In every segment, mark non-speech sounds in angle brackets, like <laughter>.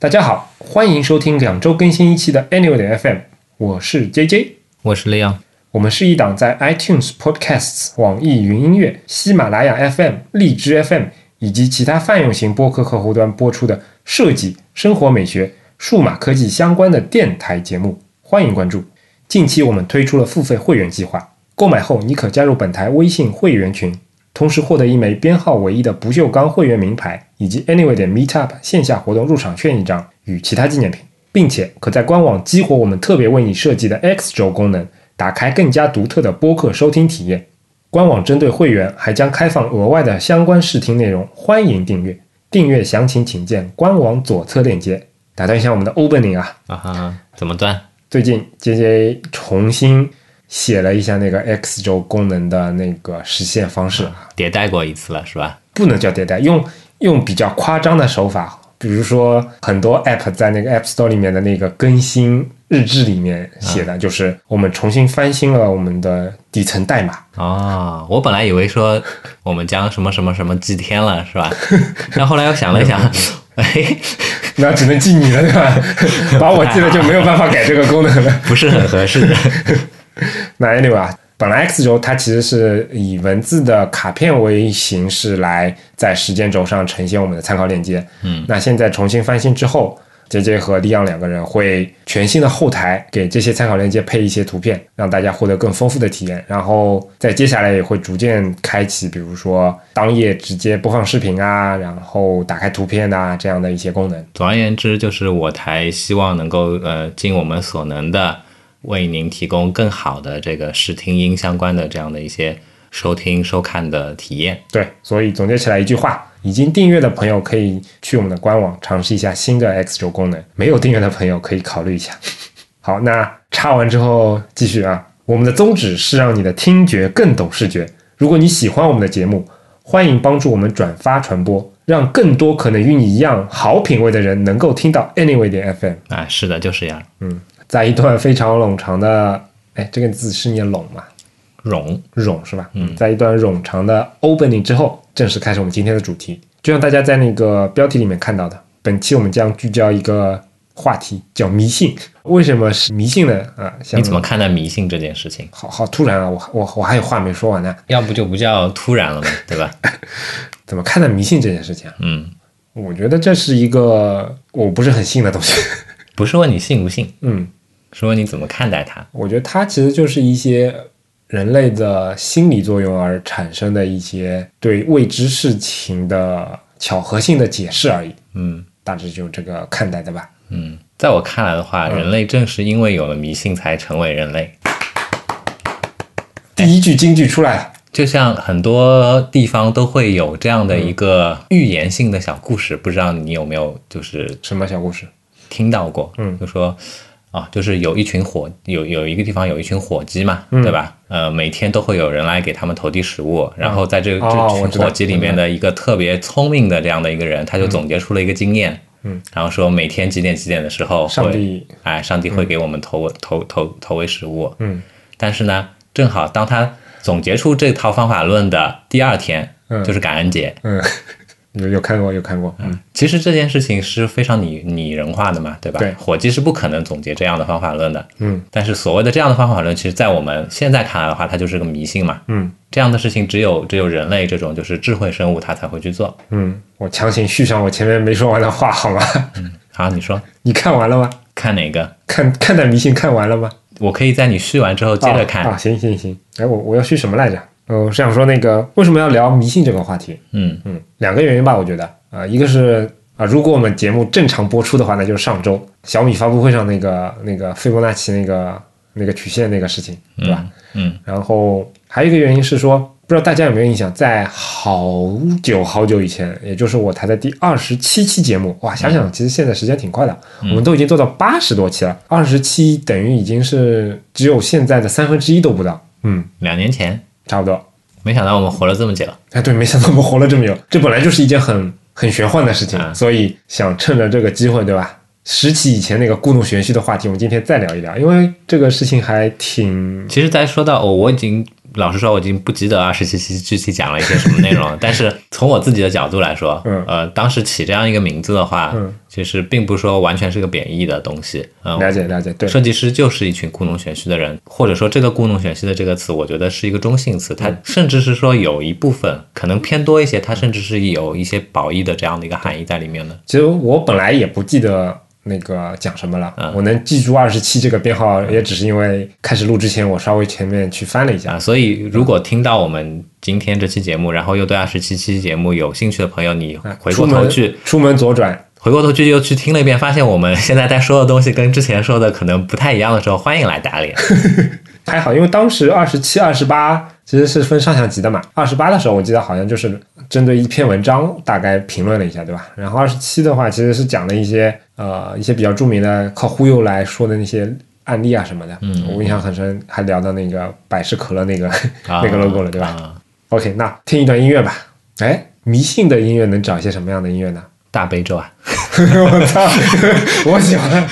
大家好，欢迎收听两周更新一期的 Annual 点 FM，我是 JJ，我是 Leon。我们是一档在 iTunes Podcasts、网易云音乐、喜马拉雅 FM、荔枝 FM 以及其他泛用型播客客户端播出的设计、生活美学、数码科技相关的电台节目，欢迎关注。近期我们推出了付费会员计划，购买后你可加入本台微信会员群，同时获得一枚编号唯一的不锈钢会员名牌，以及 Anyway 的 Meetup 线下活动入场券一张与其他纪念品，并且可在官网激活我们特别为你设计的 X 轴功能。打开更加独特的播客收听体验。官网针对会员还将开放额外的相关试听内容，欢迎订阅。订阅详情请见官网左侧链接。打断一下我们的 opening 啊啊哈，怎么断？最近 J J 重新写了一下那个 X 轴功能的那个实现方式，迭代过一次了是吧？不能叫迭代，用用比较夸张的手法，比如说很多 app 在那个 App Store 里面的那个更新。日志里面写的就是我们重新翻新了我们的底层代码啊！我本来以为说我们将什么什么什么祭天了，是吧？<laughs> 但后来又想了一想，<laughs> 哎，那只能记你了，对吧？<laughs> 把我记了就没有办法改这个功能了，不是很合适。<laughs> 那 anyway 啊，本来 X 轴它其实是以文字的卡片为形式来在时间轴上呈现我们的参考链接。嗯，那现在重新翻新之后。J J 和利昂两个人会全新的后台给这些参考链接配一些图片，让大家获得更丰富的体验。然后在接下来也会逐渐开启，比如说当页直接播放视频啊，然后打开图片啊这样的一些功能。总而言之，就是我台希望能够呃尽我们所能的为您提供更好的这个视听音相关的这样的一些收听收看的体验。对，所以总结起来一句话。已经订阅的朋友可以去我们的官网尝试一下新的 X 轴功能，没有订阅的朋友可以考虑一下。<laughs> 好，那插完之后继续啊。我们的宗旨是让你的听觉更懂视觉。如果你喜欢我们的节目，欢迎帮助我们转发传播，让更多可能与你一样好品味的人能够听到 Anyway 点 FM。啊，是的，就是这样。嗯，在一段非常冗长的，哎，这个字是念冗吗？冗冗是吧？嗯，在一段冗长的 opening 之后。正式开始我们今天的主题，就像大家在那个标题里面看到的，本期我们将聚焦一个话题，叫迷信。为什么是迷信呢？啊，你怎么看待迷信这件事情？好好突然啊！我我我还有话没说完呢。要不就不叫突然了嘛，<laughs> 对吧？怎么看待迷信这件事情？嗯，我觉得这是一个我不是很信的东西。<laughs> 不是问你信不信，嗯，是问你怎么看待它。我觉得它其实就是一些。人类的心理作用而产生的一些对未知事情的巧合性的解释而已。嗯，大致就这个看待的吧。嗯，在我看来的话，人类正是因为有了迷信才成为人类。第一句京剧出来了，就像很多地方都会有这样的一个预言性的小故事，不知道你有没有就是什么小故事听到过？嗯，就说。啊，就是有一群火，有有一个地方有一群火鸡嘛，对吧？呃，每天都会有人来给他们投递食物，然后在这这群火鸡里面的一个特别聪明的这样的一个人，他就总结出了一个经验，嗯，然后说每天几点几点的时候，上帝，哎，上帝会给我们投投投投喂食物，嗯，但是呢，正好当他总结出这套方法论的第二天，嗯，就是感恩节，嗯。<laughs> 有有看过有看过，嗯，其实这件事情是非常拟拟人化的嘛，对吧？对，火鸡是不可能总结这样的方法论的，嗯，但是所谓的这样的方法论，其实在我们现在看来的话，它就是个迷信嘛，嗯，这样的事情只有只有人类这种就是智慧生物它才会去做，嗯，我强行续上我前面没说完的话好吗？嗯，好，你说，你看完了吗？看哪个？看看待迷信看完了吗？我可以在你续完之后接着看啊，行行行，哎，我我要续什么来着？呃，我想说那个为什么要聊迷信这个话题？嗯嗯，两个原因吧，我觉得。啊，一个是啊，如果我们节目正常播出的话，那就是上周小米发布会上那个那个斐波那契那个那个曲线那个事情，对吧？嗯。然后还有一个原因是说，不知道大家有没有印象，在好久好久以前，也就是我台的第二十七期节目，哇，想想其实现在时间挺快的，我们都已经做到八十多期了，二十期等于已经是只有现在的三分之一都不到。嗯，两年前差不多。没想到我们活了这么久。哎，对，没想到我们活了这么久，这本来就是一件很。很玄幻的事情，所以想趁着这个机会，对吧？拾起以前那个故弄玄虚的话题，我们今天再聊一聊，因为这个事情还挺……其实，在说到哦，我已经老实说，我已经不记得二十七期具体讲了一些什么内容了。<laughs> 但是从我自己的角度来说，嗯，呃，当时起这样一个名字的话，嗯，其实并不说完全是个贬义的东西。嗯，了解了解，对，设计师就是一群故弄玄虚的人，或者说这个故弄玄虚的这个词，我觉得是一个中性词，它甚至是说有一部分可能偏多一些，它甚至是有一些褒义的这样的一个含义在里面的。其实我本来也不记得。那个讲什么了？我能记住二十七这个编号，也只是因为开始录之前，我稍微前面去翻了一下。所以，如果听到我们今天这期节目，然后又对二十七期节目有兴趣的朋友，你回过头去，出门左转，回过头去又去听了一遍，发现我们现在在说的东西跟之前说的可能不太一样的时候，欢迎来打脸。<laughs> 还好，因为当时二十七、二十八其实是分上下级的嘛。二十八的时候，我记得好像就是针对一篇文章大概评论了一下，对吧？然后二十七的话，其实是讲了一些。呃，一些比较著名的靠忽悠来说的那些案例啊什么的，嗯，我印象很深，还聊到那个百事可乐那个 <laughs> 那个 logo 了，对吧？OK，那听一段音乐吧。哎，迷信的音乐能找一些什么样的音乐呢？大悲咒啊！<laughs> 我操，<laughs> 我喜欢。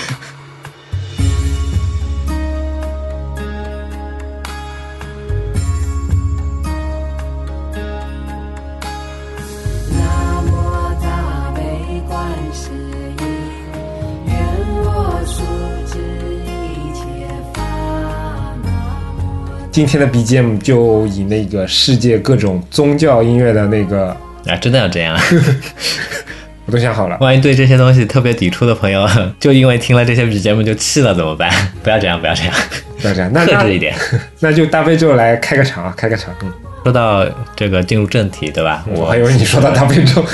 今天的 BGM 就以那个世界各种宗教音乐的那个啊，真的要这样？<laughs> 我都想好了。万一对这些东西特别抵触的朋友，<laughs> 就因为听了这些 BGM 就气了怎么办？<laughs> 不要这样，不要这样，不要这样，那克制一点。那就大悲咒来开个场啊，开个场。嗯，说到这个进入正题，对吧？我还以为你说到大悲咒，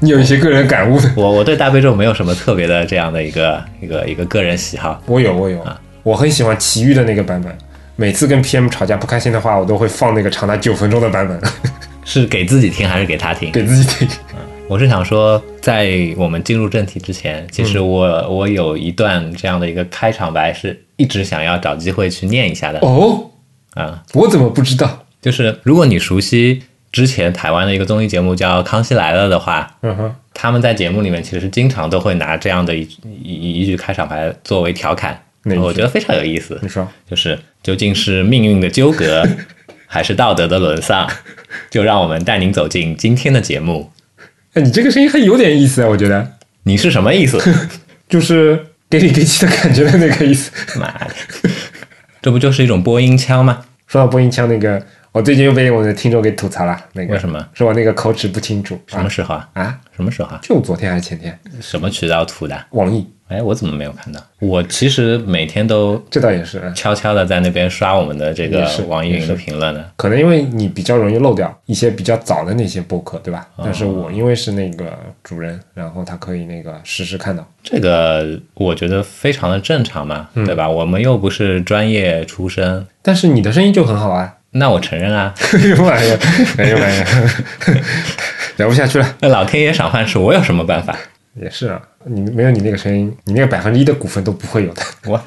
你有一些个人感悟。我我对大悲咒没有什么特别的这样的一个一个一个个人喜好。我有，我有啊，我很喜欢奇遇的那个版本。每次跟 PM 吵架不开心的话，我都会放那个长达九分钟的版本。<laughs> 是给自己听还是给他听？给自己听。嗯，我是想说，在我们进入正题之前，其实我我有一段这样的一个开场白，是一直想要找机会去念一下的。哦，啊，我怎么不知道？就是如果你熟悉之前台湾的一个综艺节目叫《康熙来了》的话，嗯哼，他们在节目里面其实经常都会拿这样的一一一句开场白作为调侃。我觉得非常有意思。你说，就是究竟是命运的纠葛，<laughs> 还是道德的沦丧？就让我们带您走进今天的节目。哎，你这个声音还有点意思啊！我觉得你是什么意思？<laughs> 就是给里给气的感觉的那个意思。妈的，这不就是一种播音腔吗？说到播音腔，那个我最近又被我的听众给吐槽了。那个为什么？说我那个口齿不清楚。什么时候啊？啊？什么时候啊？就昨天还是前天？什么渠道吐的？网易。哎，我怎么没有看到？我其实每天都这倒也是悄悄的在那边刷我们的这个网易云的评论呢。可能因为你比较容易漏掉一些比较早的那些播客，对吧？但是我因为是那个主人，然后他可以那个实时看到。这个我觉得非常的正常嘛，对吧？我们又不是专业出身，但是你的声音就很好啊。那我承认啊。<laughs> 哎呦妈呀！哎呀！<laughs> 聊不下去了。那老天爷赏饭吃，我有什么办法？也是啊，你没有你那个声音，你那个百分之一的股份都不会有的。我，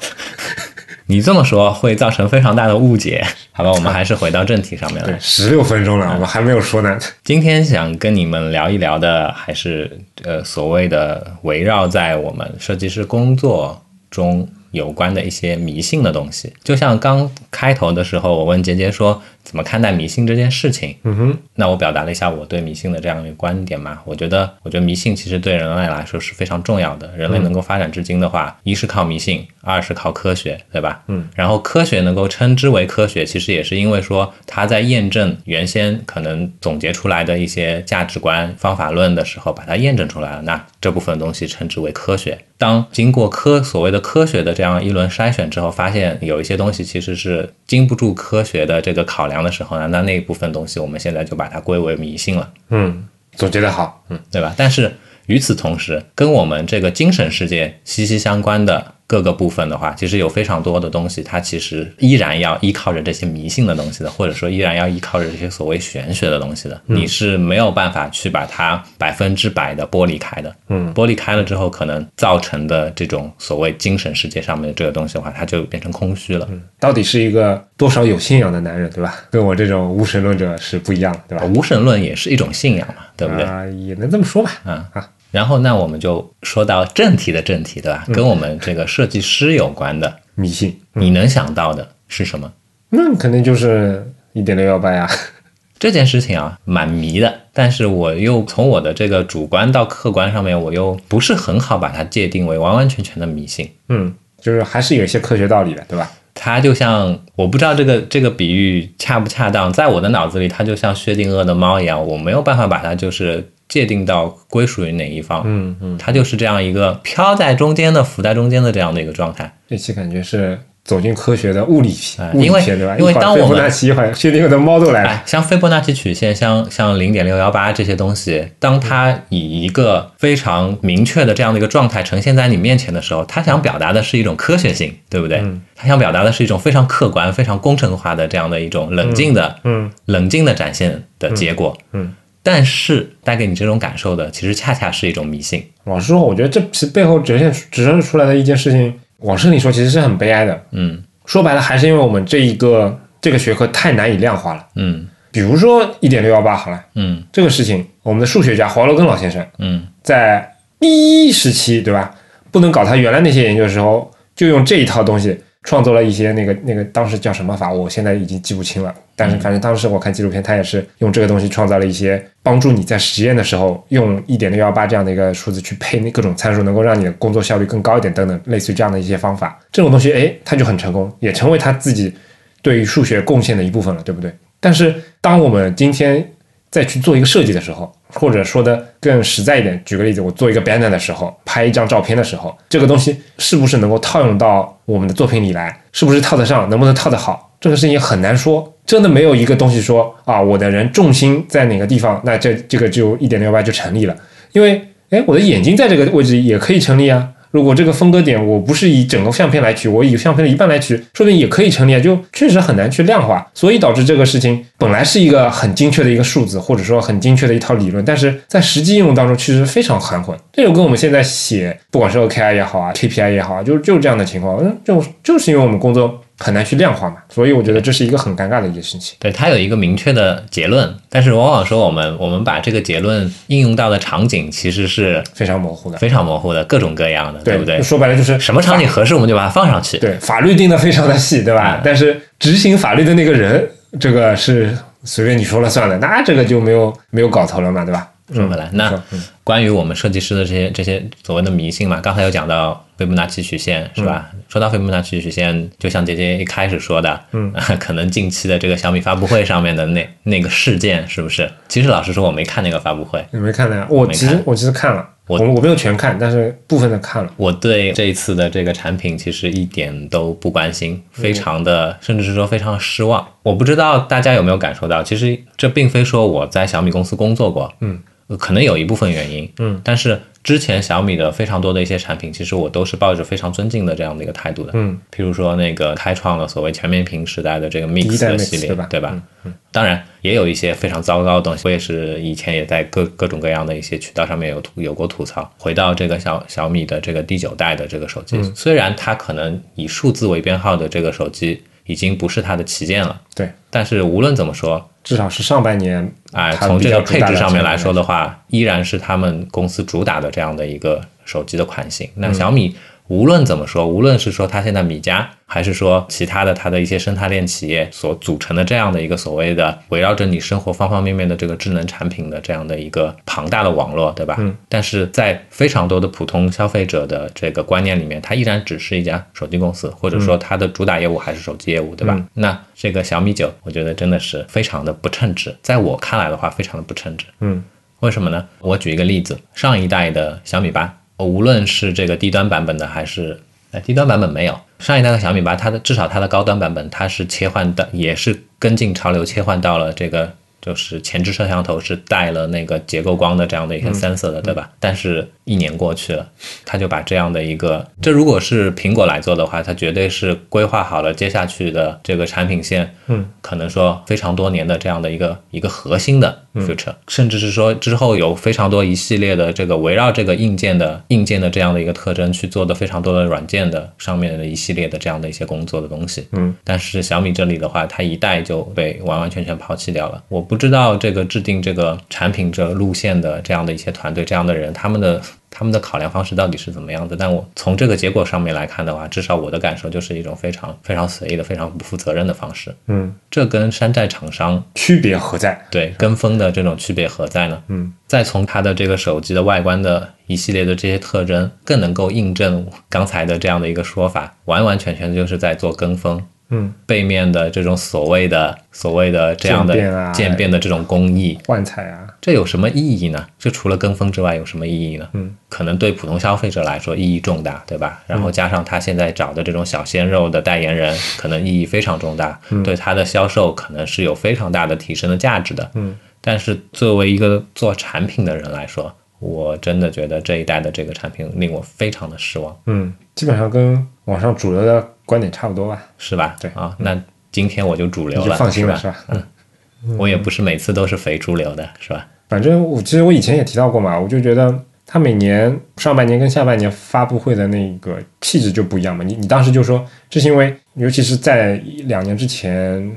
你这么说会造成非常大的误解。好吧，我们还是回到正题上面来。十六分钟了，我们还没有说呢。今天想跟你们聊一聊的，还是呃所谓的围绕在我们设计师工作中有关的一些迷信的东西。就像刚开头的时候，我问杰杰说。怎么看待迷信这件事情？嗯哼，那我表达了一下我对迷信的这样一个观点嘛。我觉得，我觉得迷信其实对人类来说是非常重要的。人类能够发展至今的话，一是靠迷信，二是靠科学，对吧？嗯。然后科学能够称之为科学，其实也是因为说它在验证原先可能总结出来的一些价值观、方法论的时候，把它验证出来了。那这部分东西称之为科学。当经过科所谓的科学的这样一轮筛选之后，发现有一些东西其实是经不住科学的这个考量。的时候呢，那那一部分东西，我们现在就把它归为迷信了。嗯，总结的好，嗯，对吧？但是与此同时，跟我们这个精神世界息息相关的。各个部分的话，其实有非常多的东西，它其实依然要依靠着这些迷信的东西的，或者说依然要依靠着这些所谓玄学的东西的。你是没有办法去把它百分之百的剥离开的。嗯，剥离开了之后，可能造成的这种所谓精神世界上面的这个东西的话，它就变成空虚了。嗯，到底是一个多少有信仰的男人，对吧？跟我这种无神论者是不一样的，对吧？无神论也是一种信仰嘛，对不对？啊，也能这么说吧。啊啊。然后，那我们就说到正题的正题，对吧？跟我们这个设计师有关的迷信，你能想到的是什么？那肯定就是一点六幺八呀。<laughs> 这件事情啊，蛮迷的，但是我又从我的这个主观到客观上面，我又不是很好把它界定为完完全全的迷信。嗯，就是还是有一些科学道理的，对吧？它就像我不知道这个这个比喻恰不恰当，在我的脑子里，它就像薛定谔的猫一样，我没有办法把它就是界定到归属于哪一方。嗯嗯，它就是这样一个飘在中间的、浮在中间的这样的一个状态。这期感觉是。走进科学的物理片，因为对吧？因为当我们一会儿薛定谔的猫都来了，像斐波那契曲线，像像零点六幺八这些东西，当它以一个非常明确的这样的一个状态呈现在你面前的时候，它想表达的是一种科学性，对不对？它想表达的是一种非常客观、非常工程化的这样的一种冷静的、嗯，冷静的展现的结果。嗯，但是带给你这种感受的，其实恰恰是一种迷信。老实说，我觉得这其背后折现、折射出来的一件事情。往深里说，其实是很悲哀的。嗯，说白了，还是因为我们这一个这个学科太难以量化了。嗯，比如说一点六幺八，好了，嗯，这个事情，我们的数学家华罗庚老先生，嗯，在第一时期，对吧？不能搞他原来那些研究的时候，就用这一套东西。创作了一些那个那个当时叫什么法，我现在已经记不清了。但是反正当时我看纪录片，他也是用这个东西创造了一些帮助你在实验的时候用一点六幺八这样的一个数字去配那各种参数，能够让你的工作效率更高一点等等，类似于这样的一些方法。这种东西，哎，他就很成功，也成为他自己对于数学贡献的一部分了，对不对？但是当我们今天再去做一个设计的时候，或者说的更实在一点，举个例子，我做一个 banner 的时候，拍一张照片的时候，这个东西是不是能够套用到我们的作品里来？是不是套得上？能不能套得好？这个事情很难说。真的没有一个东西说啊，我的人重心在哪个地方，那这这个就一点六八就成立了。因为，哎，我的眼睛在这个位置也可以成立啊。如果这个分割点我不是以整个相片来取，我以相片的一半来取，说不定也可以成立啊。就确实很难去量化，所以导致这个事情本来是一个很精确的一个数字，或者说很精确的一套理论，但是在实际应用当中其实非常含混。这就跟我们现在写不管是 OKR 也好啊，KPI 也好啊，就就是这样的情况。嗯，就就是因为我们工作。很难去量化嘛，所以我觉得这是一个很尴尬的一件事情。对，它有一个明确的结论，但是往往说我们我们把这个结论应用到的场景其实是非常模糊的，非常模糊的，各种各样的，对不对？说白了就是什么场景合适，我们就把它放上去。对，法律定的非常的细，对吧？但是执行法律的那个人，这个是随便你说了算的，那这个就没有没有搞头了嘛，对吧？说回来，那关于我们设计师的这些这些所谓的迷信嘛，刚才有讲到斐波那契曲线是吧？说到斐波那契曲线，就像姐姐一开始说的，嗯，<laughs> 可能近期的这个小米发布会上面的那那个事件是不是？其实老实说，我没看那个发布会，你没看的呀？我其实我其实看了，我我没有全看，但是部分的看了。我对这一次的这个产品其实一点都不关心，非常的，甚至是说非常失望。我不知道大家有没有感受到，其实这并非说我在小米公司工作过，嗯。可能有一部分原因，嗯，但是之前小米的非常多的一些产品，其实我都是抱着非常尊敬的这样的一个态度的，嗯，譬如说那个开创了所谓全面屏时代的这个 Mix 的系列，对吧？嗯，当然也有一些非常糟糕的东西，我也是以前也在各各种各样的一些渠道上面有吐有过吐槽。回到这个小小米的这个第九代的这个手机，虽然它可能以数字为编号的这个手机已经不是它的旗舰了，对，但是无论怎么说。至少是上半年，哎，从这个配置上面来说的话，依然是他们公司主打的这样的一个手机的款型。那小米。无论怎么说，无论是说它现在米家，还是说其他的它的一些生态链企业所组成的这样的一个所谓的围绕着你生活方方面面的这个智能产品的这样的一个庞大的网络，对吧？嗯。但是在非常多的普通消费者的这个观念里面，它依然只是一家手机公司，或者说它的主打业务还是手机业务，对吧？那这个小米九，我觉得真的是非常的不称职，在我看来的话，非常的不称职。嗯。为什么呢？我举一个例子，上一代的小米八。无论是这个低端版本的，还是哎低端版本没有上一代的小米八，它的至少它的高端版本，它是切换的，也是跟进潮流切换到了这个。就是前置摄像头是带了那个结构光的这样的一个 sensor 的，对吧？但是一年过去了，他就把这样的一个，这如果是苹果来做的话，它绝对是规划好了接下去的这个产品线，嗯，可能说非常多年的这样的一个一个核心的 feature，甚至是说之后有非常多一系列的这个围绕这个硬件的硬件的这样的一个特征去做的非常多的软件的上面的一系列的这样的一些工作的东西，嗯，但是小米这里的话，它一代就被完完全全抛弃掉了，我。不知道这个制定这个产品这路线的这样的一些团队，这样的人，他们的他们的考量方式到底是怎么样的？但我从这个结果上面来看的话，至少我的感受就是一种非常非常随意的、非常不负责任的方式。嗯，这跟山寨厂商区别何在？对，跟风的这种区别何在呢？嗯，再从它的这个手机的外观的一系列的这些特征，更能够印证刚才的这样的一个说法，完完全全就是在做跟风。嗯，背面的这种所谓的所谓的这样的渐变的这种工艺幻彩啊，这有什么意义呢？这除了跟风之外有什么意义呢？嗯，可能对普通消费者来说意义重大，对吧？然后加上他现在找的这种小鲜肉的代言人，可能意义非常重大，对他的销售可能是有非常大的提升的价值的。嗯，但是作为一个做产品的人来说，我真的觉得这一代的这个产品令我非常的失望。嗯，基本上跟网上主流的。观点差不多吧，是吧？对啊，那今天我就主流了，放心了，是吧？嗯，我也不是每次都是肥猪流的，是吧？反正我其实我以前也提到过嘛，我就觉得他每年上半年跟下半年发布会的那个气质就不一样嘛。你你当时就说，这是因为尤其是在两年之前，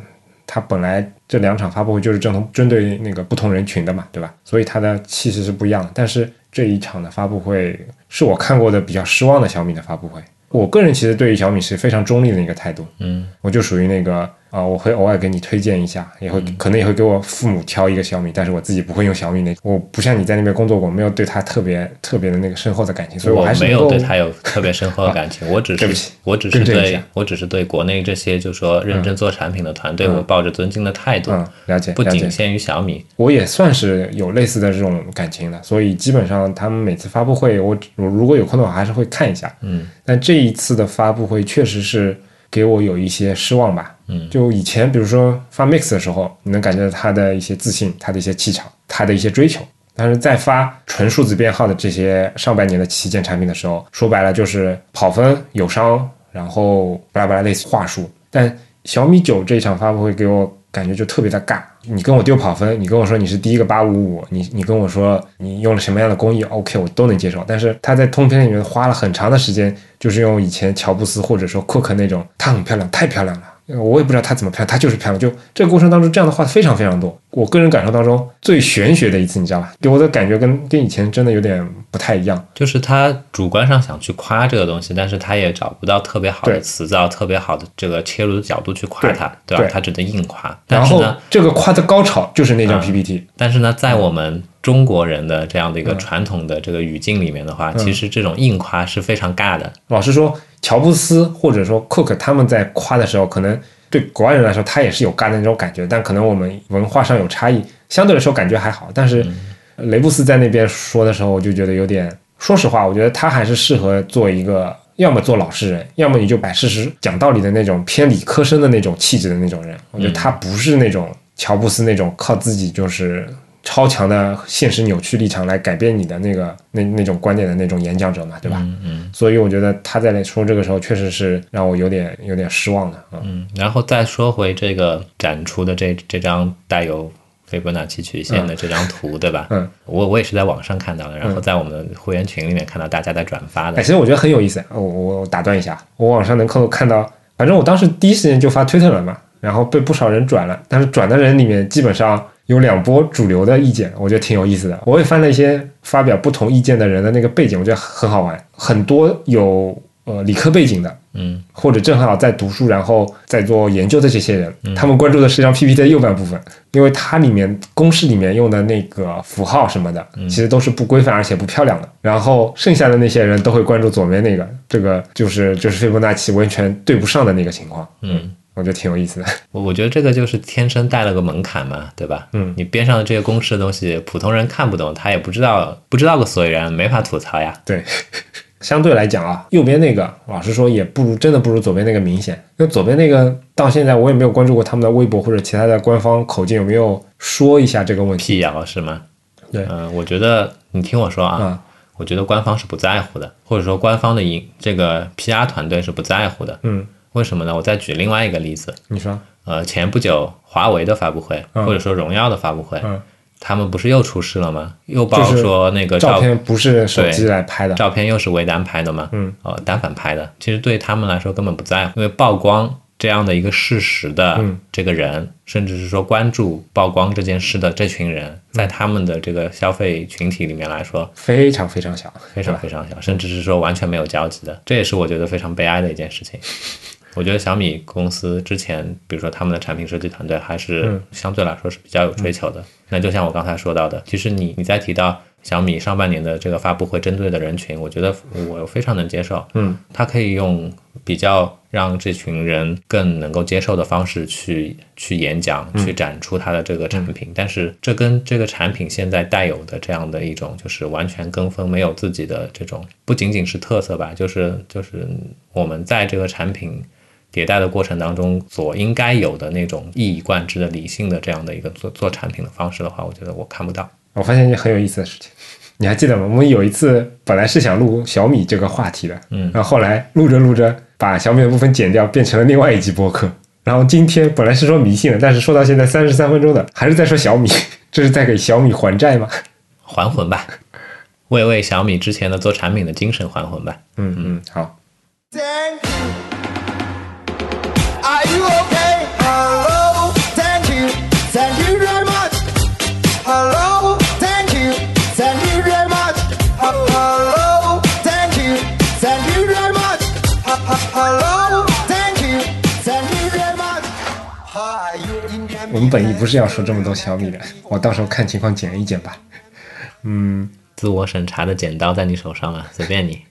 他本来这两场发布会就是针同针对那个不同人群的嘛，对吧？所以他的气势是不一样的。但是这一场的发布会是我看过的比较失望的小米的发布会。我个人其实对于小米是非常中立的一个态度，嗯，我就属于那个。啊，我会偶尔给你推荐一下，也会可能也会给我父母挑一个小米，但是我自己不会用小米那。我不像你在那边工作过，没有对他特别特别的那个深厚的感情，所以我还是没有对他有特别深厚的感情。我只是对不起，我只是对我只是对国内这些就说认真做产品的团队，我抱着尊敬的态度。嗯，了解，不仅限于小米，我也算是有类似的这种感情的，所以基本上他们每次发布会，我我如果有空的话还是会看一下。嗯，但这一次的发布会确实是。给我有一些失望吧，嗯，就以前比如说发 Mix 的时候，你能感觉到他的一些自信，他的一些气场，他的一些追求。但是在发纯数字编号的这些上半年的旗舰产品的时候，说白了就是跑分、友商，然后巴拉巴拉类似话术。但小米九这一场发布会给我。感觉就特别的尬，你跟我丢跑分，你跟我说你是第一个八五五，你你跟我说你用了什么样的工艺，OK，我都能接受。但是他在通篇里面花了很长的时间，就是用以前乔布斯或者说库克那种，他很漂亮，太漂亮了。我也不知道他怎么漂亮，她就是漂亮。就这个过程当中，这样的话非常非常多。我个人感受当中最玄学的一次，你知道吧？给我的感觉跟跟以前真的有点不太一样。就是他主观上想去夸这个东西，但是他也找不到特别好的词造、特别好的这个切入的角度去夸他，对吧？他只能硬夸。然后这个夸的高潮就是那张 PPT。但是呢，在我们中国人的这样的一个传统的这个语境里面的话，其实这种硬夸是非常尬的。老实说。乔布斯或者说 Cook 他们在夸的时候，可能对国外人来说，他也是有尬的那种感觉，但可能我们文化上有差异，相对来说感觉还好。但是雷布斯在那边说的时候，我就觉得有点，说实话，我觉得他还是适合做一个，要么做老实人，要么你就摆事实讲道理的那种偏理科生的那种气质的那种人。我觉得他不是那种乔布斯那种靠自己就是。超强的现实扭曲立场来改变你的那个那那种观点的那种演讲者嘛，对吧？嗯嗯。所以我觉得他在说这个时候，确实是让我有点有点失望的嗯。然后再说回这个展出的这这张带有斐波那契曲线的这张图，对吧？嗯。我我也是在网上看到的，然后在我们的会员群里面看到大家在转发的。哎，其实我觉得很有意思。我我打断一下，我网上能够看到，反正我当时第一时间就发推特了嘛，然后被不少人转了，但是转的人里面基本上。有两波主流的意见，我觉得挺有意思的。我也翻了一些发表不同意见的人的那个背景，我觉得很好玩。很多有呃理科背景的，嗯，或者正好在读书然后在做研究的这些人，他们关注的是张 PPT 的右半部分，因为它里面公式里面用的那个符号什么的，其实都是不规范而且不漂亮的。然后剩下的那些人都会关注左边那个，这个就是就是斐波那契完全对不上的那个情况，嗯。我觉得挺有意思的，<laughs> 我我觉得这个就是天生带了个门槛嘛，对吧？嗯，你边上的这些公式的东西，普通人看不懂，他也不知道，不知道个所以然，没法吐槽呀。对，<laughs> 相对来讲啊，右边那个，老实说也不如，真的不如左边那个明显。因为左边那个到现在我也没有关注过他们的微博或者其他的官方口径有没有说一下这个问题。辟谣是吗？对，嗯，我觉得你听我说啊，我觉得官方是不在乎的，或者说官方的营这个 PR 团队是不在乎的。嗯。为什么呢？我再举另外一个例子。你说，呃，前不久华为的发布会，或者说荣耀的发布会，他们不是又出事了吗？又爆说那个照片不是手机来拍的，照片又是微单拍的吗？嗯，呃，单反拍的。其实对他们来说根本不在乎，因为曝光。这样的一个事实的这个人，甚至是说关注曝光这件事的这群人，在他们的这个消费群体里面来说，非常非常小，非常非常小，甚至是说完全没有交集的。这也是我觉得非常悲哀的一件事情。我觉得小米公司之前，比如说他们的产品设计团队，还是相对来说是比较有追求的。那就像我刚才说到的，其实你你在提到。小米上半年的这个发布会针对的人群，我觉得我非常能接受。嗯，它可以用比较让这群人更能够接受的方式去去演讲，去展出它的这个产品。但是这跟这个产品现在带有的这样的一种就是完全跟风，没有自己的这种不仅仅是特色吧，就是就是我们在这个产品迭代的过程当中所应该有的那种一以贯之的理性的这样的一个做做产品的方式的话，我觉得我看不到。我发现一件很有意思的事情，你还记得吗？我们有一次本来是想录小米这个话题的，嗯，然后后来录着录着把小米的部分剪掉，变成了另外一集播客。然后今天本来是说迷信的，但是说到现在三十三分钟的，还是在说小米，这是在给小米还债吗？<laughs> 还魂吧，为为小米之前的做产品的精神还魂吧。嗯嗯，好。们本意不是要说这么多小米的，我到时候看情况剪一剪吧。嗯，自我审查的剪刀在你手上了，随便你。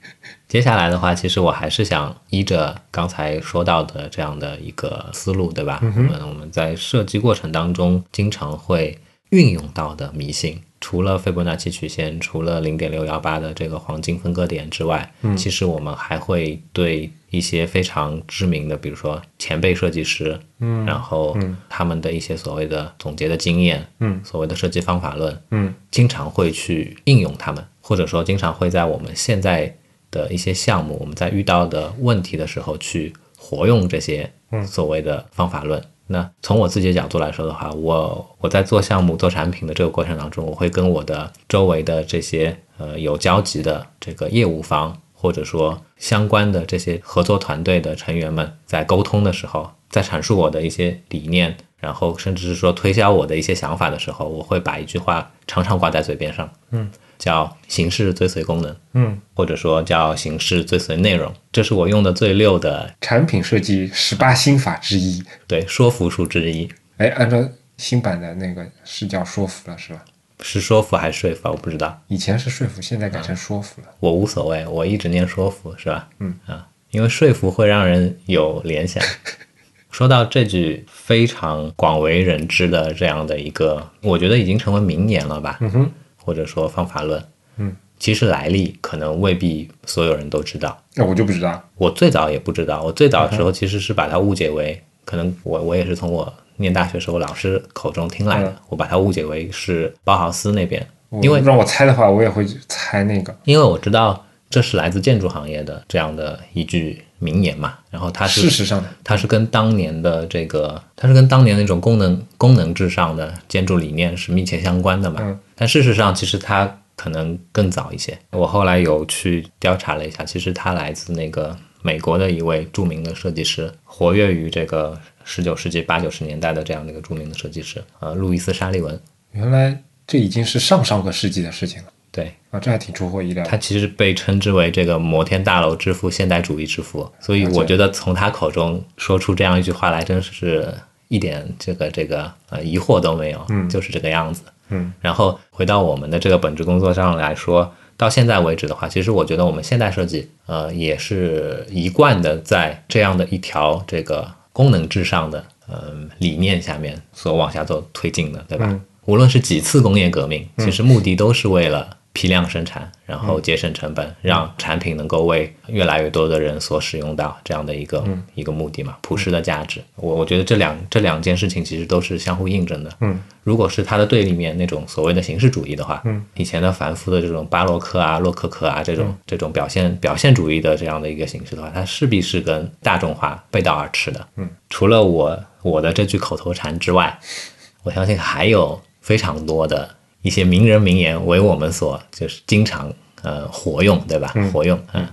接下来的话，其实我还是想依着刚才说到的这样的一个思路，对吧？我们我们在设计过程当中经常会运用到的迷信。除了斐波那契曲线，除了零点六幺八的这个黄金分割点之外，嗯，其实我们还会对一些非常知名的，比如说前辈设计师，嗯，然后他们的一些所谓的总结的经验，嗯，所谓的设计方法论，嗯，经常会去应用他们，或者说经常会在我们现在的一些项目，我们在遇到的问题的时候去活用这些所谓的方法论。那从我自己的角度来说的话，我我在做项目、做产品的这个过程当中，我会跟我的周围的这些呃有交集的这个业务方，或者说相关的这些合作团队的成员们，在沟通的时候，在阐述我的一些理念，然后甚至是说推销我的一些想法的时候，我会把一句话常常挂在嘴边上，嗯。叫形式追随功能，嗯，或者说叫形式追随内容，这是我用的最溜的产品设计十八心法之一，对，说服术之一。哎，按照新版的那个是叫说服了是吧？是说服还是说服？我不知道。以前是说服，现在改成说服了。我无所谓，我一直念说服是吧？嗯啊，因为说服会让人有联想。<laughs> 说到这句非常广为人知的这样的一个，我觉得已经成为名言了吧？嗯哼。或者说方法论，嗯，其实来历可能未必所有人都知道。那我就不知道，我最早也不知道。我最早的时候其实是把它误解为，可能我我也是从我念大学时候老师口中听来的，我把它误解为是包豪斯那边。因为让我猜的话，我也会猜那个，因为我知道这是来自建筑行业的这样的一句名言嘛。然后它是事实上的，它是跟当年的这个，它是跟当年那种功能功能至上的建筑理念是密切相关的嘛。但事实上，其实它可能更早一些。我后来有去调查了一下，其实它来自那个美国的一位著名的设计师，活跃于这个十九世纪八九十年代的这样的一个著名的设计师，呃，路易斯·沙利文。原来这已经是上上个世纪的事情了。对啊，这还挺出乎意料。他其实被称之为这个摩天大楼之父、现代主义之父，所以我觉得从他口中说出这样一句话来，真是一点这个这个呃疑惑都没有，嗯，就是这个样子。嗯，然后回到我们的这个本职工作上来说，到现在为止的话，其实我觉得我们现代设计，呃，也是一贯的在这样的一条这个功能至上的呃理念下面所往下做推进的，对吧？无论是几次工业革命，其实目的都是为了。批量生产，然后节省成本，让产品能够为越来越多的人所使用到这样的一个一个目的嘛，普世的价值。我我觉得这两这两件事情其实都是相互印证的。嗯，如果是它的对立面那种所谓的形式主义的话，嗯，以前的繁复的这种巴洛克啊、洛可可啊这种这种表现表现主义的这样的一个形式的话，它势必是跟大众化背道而驰的。嗯，除了我我的这句口头禅之外，我相信还有非常多的。一些名人名言为我们所就是经常呃活用，对吧？活用，嗯，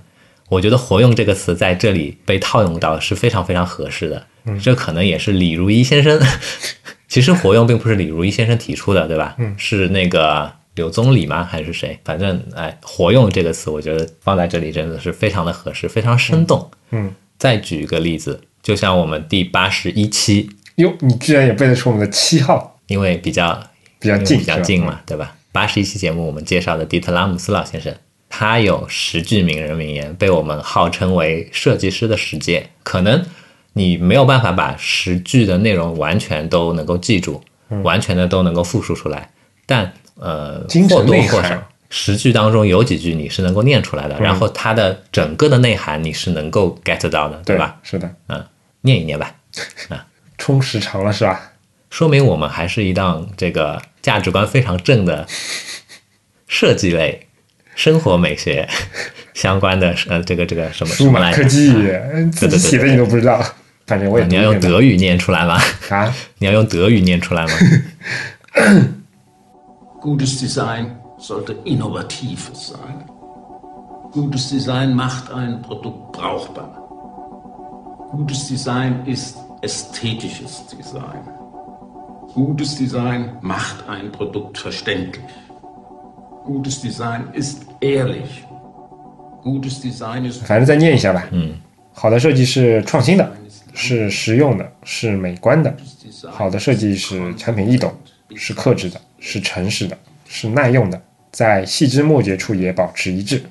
我觉得“活用”这个词在这里被套用到是非常非常合适的。这可能也是李如一先生。<laughs> 其实活用并不是李如一先生提出的，对吧？嗯，是那个柳宗理吗？还是谁？反正哎，活用这个词，我觉得放在这里真的是非常的合适，非常生动。嗯，再举一个例子，就像我们第八十一期，哟，你居然也背得出我们的七号，因为比较比较近，比较近嘛，对吧？八十一期节目我们介绍的迪特拉姆斯老先生，他有十句名人名言，被我们号称为设计师的十诫，可能。你没有办法把十句的内容完全都能够记住，完全的都能够复述出来，但呃，或多或少十句当中有几句你是能够念出来的，然后它的整个的内涵你是能够 get 到的，对吧？是的，嗯，念一念吧，啊，<laughs> 充时长了是吧？说明我们还是一档这个价值观非常正的设计类、生活美学相关的呃，这个这个什么数码科技，自己写的你都不知道。反正我也你要用德语念出来吗？啊，你要用德语念出来吗？Gutes Design sollte innovativ sein. Gutes Design macht ein Produkt brauchbar. Gutes Design ist ästhetisches Design. Gutes Design macht ein Produkt verständlich. Gutes Design ist ehrlich. Gutes Design ist. 反正再念一下吧。嗯，好的设计是创新的。是实用的，是美观的。好的设计是产品易懂，是克制的，是诚实的，是耐用的，在细枝末节处也保持一致。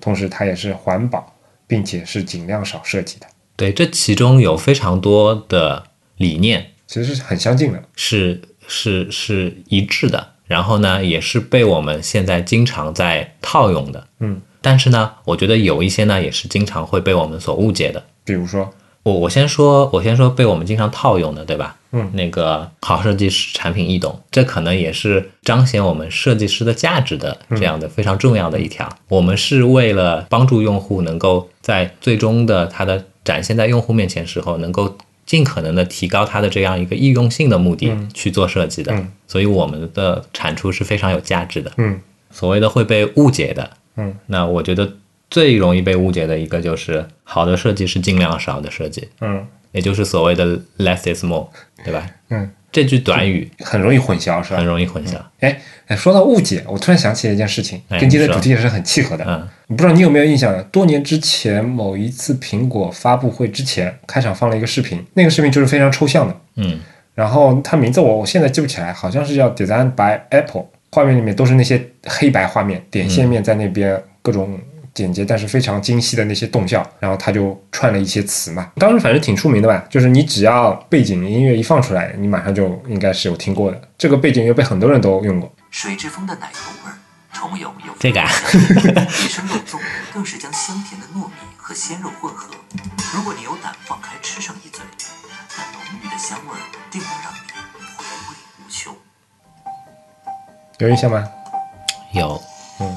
同时，它也是环保，并且是尽量少设计的。对，这其中有非常多的理念，其实是很相近的，是是是一致的。然后呢，也是被我们现在经常在套用的。嗯，但是呢，我觉得有一些呢，也是经常会被我们所误解的。比如说。我我先说，我先说被我们经常套用的，对吧？嗯，那个好设计师产品易懂，这可能也是彰显我们设计师的价值的这样的非常重要的一条。我们是为了帮助用户能够在最终的它的展现在用户面前时候，能够尽可能的提高它的这样一个易用性的目的去做设计的。所以我们的产出是非常有价值的。嗯，所谓的会被误解的，嗯，那我觉得。最容易被误解的一个就是好的设计是尽量少的设计，嗯，也就是所谓的 less is more，对吧？嗯，这句短语很容易混淆，是吧？很容易混淆。哎哎，说到误解，我突然想起了一件事情，跟今天的主题也是很契合的。嗯，不知道你有没有印象？多年之前某一次苹果发布会之前，开场放了一个视频，那个视频就是非常抽象的。嗯，然后它名字我我现在记不起来，好像是叫 Design by Apple，画面里面都是那些黑白画面，点线面在那边各种。简洁但是非常精细的那些动效，然后他就串了一些词嘛。当时反正挺出名的吧，就是你只要背景音乐一放出来，你马上就应该是有听过的。这个背景音乐被很多人都用过。水之风的奶油味儿，重油有这个，啊 <laughs> 一身肉粽更是将香甜的糯米和鲜肉混合。如果你有胆放开吃上一嘴，那浓郁的香味儿定能让你回味无穷。有印象吗？有，嗯。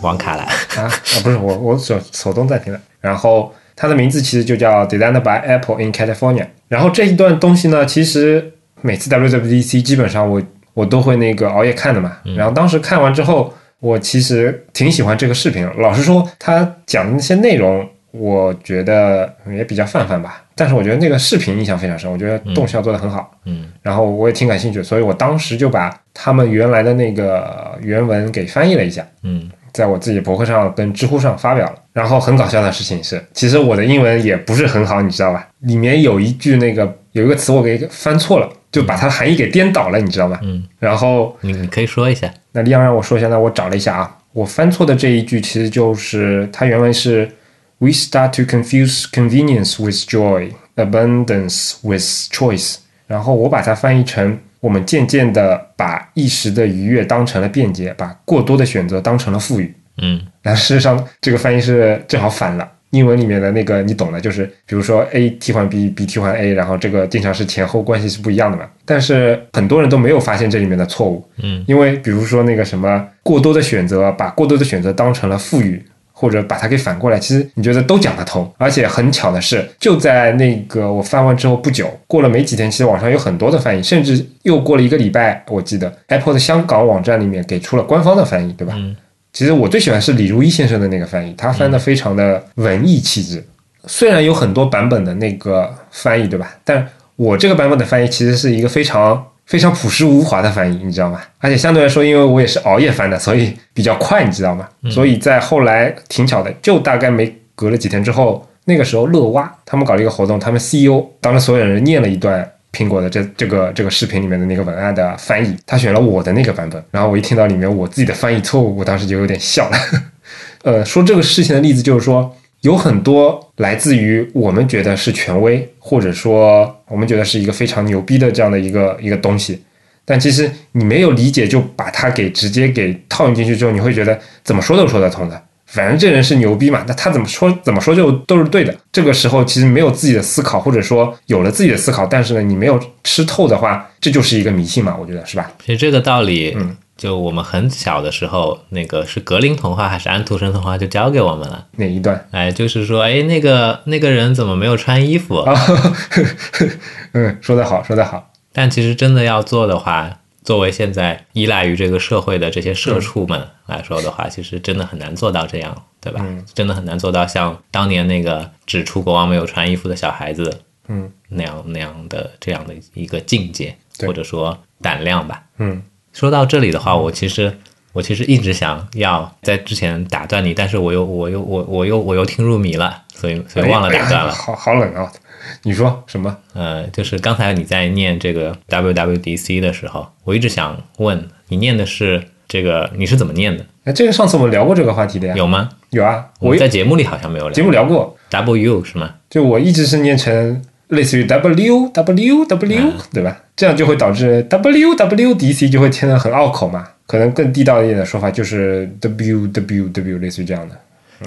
网卡了啊啊！不是我，我手手动暂停了。然后它的名字其实就叫 Designed by Apple in California。然后这一段东西呢，其实每次 WWDC 基本上我我都会那个熬夜看的嘛。然后当时看完之后，我其实挺喜欢这个视频。老实说，他讲的那些内容，我觉得也比较泛泛吧。但是我觉得那个视频印象非常深，我觉得动效做得很好。嗯。然后我也挺感兴趣，所以我当时就把他们原来的那个原文给翻译了一下。嗯。在我自己博客上跟知乎上发表了，然后很搞笑的事情是，其实我的英文也不是很好，你知道吧？里面有一句那个有一个词我给翻错了，就把它含义给颠倒了，你知道吗？嗯，然后你你可以说一下。那李阳让我说一下，那我找了一下啊，我翻错的这一句其实就是它原文是 We start to confuse convenience with joy, abundance with choice，然后我把它翻译成。我们渐渐的把一时的愉悦当成了便捷，把过多的选择当成了富裕。嗯，但事实上这个翻译是正好反了。英文里面的那个你懂的，就是比如说 A 替换 B，B 替换 A，然后这个经常是前后关系是不一样的嘛。但是很多人都没有发现这里面的错误。嗯，因为比如说那个什么过多的选择，把过多的选择当成了富裕。或者把它给反过来，其实你觉得都讲得通，而且很巧的是，就在那个我翻完之后不久，过了没几天，其实网上有很多的翻译，甚至又过了一个礼拜，我记得 Apple 的香港网站里面给出了官方的翻译，对吧？嗯。其实我最喜欢是李如一先生的那个翻译，他翻的非常的文艺气质，虽然有很多版本的那个翻译，对吧？但我这个版本的翻译其实是一个非常非常朴实无华的翻译，你知道吗？而且相对来说，因为我也是熬夜翻的，所以比较快，你知道吗？所以在后来挺巧的，就大概没隔了几天之后，那个时候乐蛙他们搞了一个活动，他们 CEO 当着所有人念了一段。苹果的这这个这个视频里面的那个文案的翻译，他选了我的那个版本，然后我一听到里面我自己的翻译错误，我当时就有点笑了。<laughs> 呃，说这个事情的例子就是说，有很多来自于我们觉得是权威，或者说我们觉得是一个非常牛逼的这样的一个一个东西，但其实你没有理解就把它给直接给套用进去之后，你会觉得怎么说都说得通的。反正这人是牛逼嘛，那他怎么说怎么说就都是对的。这个时候其实没有自己的思考，或者说有了自己的思考，但是呢，你没有吃透的话，这就是一个迷信嘛，我觉得是吧？其实这个道理，嗯，就我们很小的时候，那个是格林童话还是安徒生童话就教给我们了。哪一段？哎，就是说，哎，那个那个人怎么没有穿衣服？<laughs> 嗯，说得好，说得好。但其实真的要做的话。作为现在依赖于这个社会的这些社畜们来说的话，其实真的很难做到这样，对吧？真的很难做到像当年那个指出国王没有穿衣服的小孩子，嗯，那样那样的这样的一个境界，或者说胆量吧。嗯，说到这里的话，我其实我其实一直想要在之前打断你，但是我又我又我我又我又听入迷了，所以所以忘了打断了。好好冷啊！你说什么？呃，就是刚才你在念这个 WWDC 的时候，我一直想问你念的是这个，你是怎么念的？哎，这个上次我们聊过这个话题的呀？有吗？有啊，我在节目里好像没有聊。节目聊过 W 是吗？就我一直是念成类似于 W W W，对吧？这样就会导致 WWDC 就会听得很拗口嘛。可能更地道一点的说法就是 W W W，类似于这样的。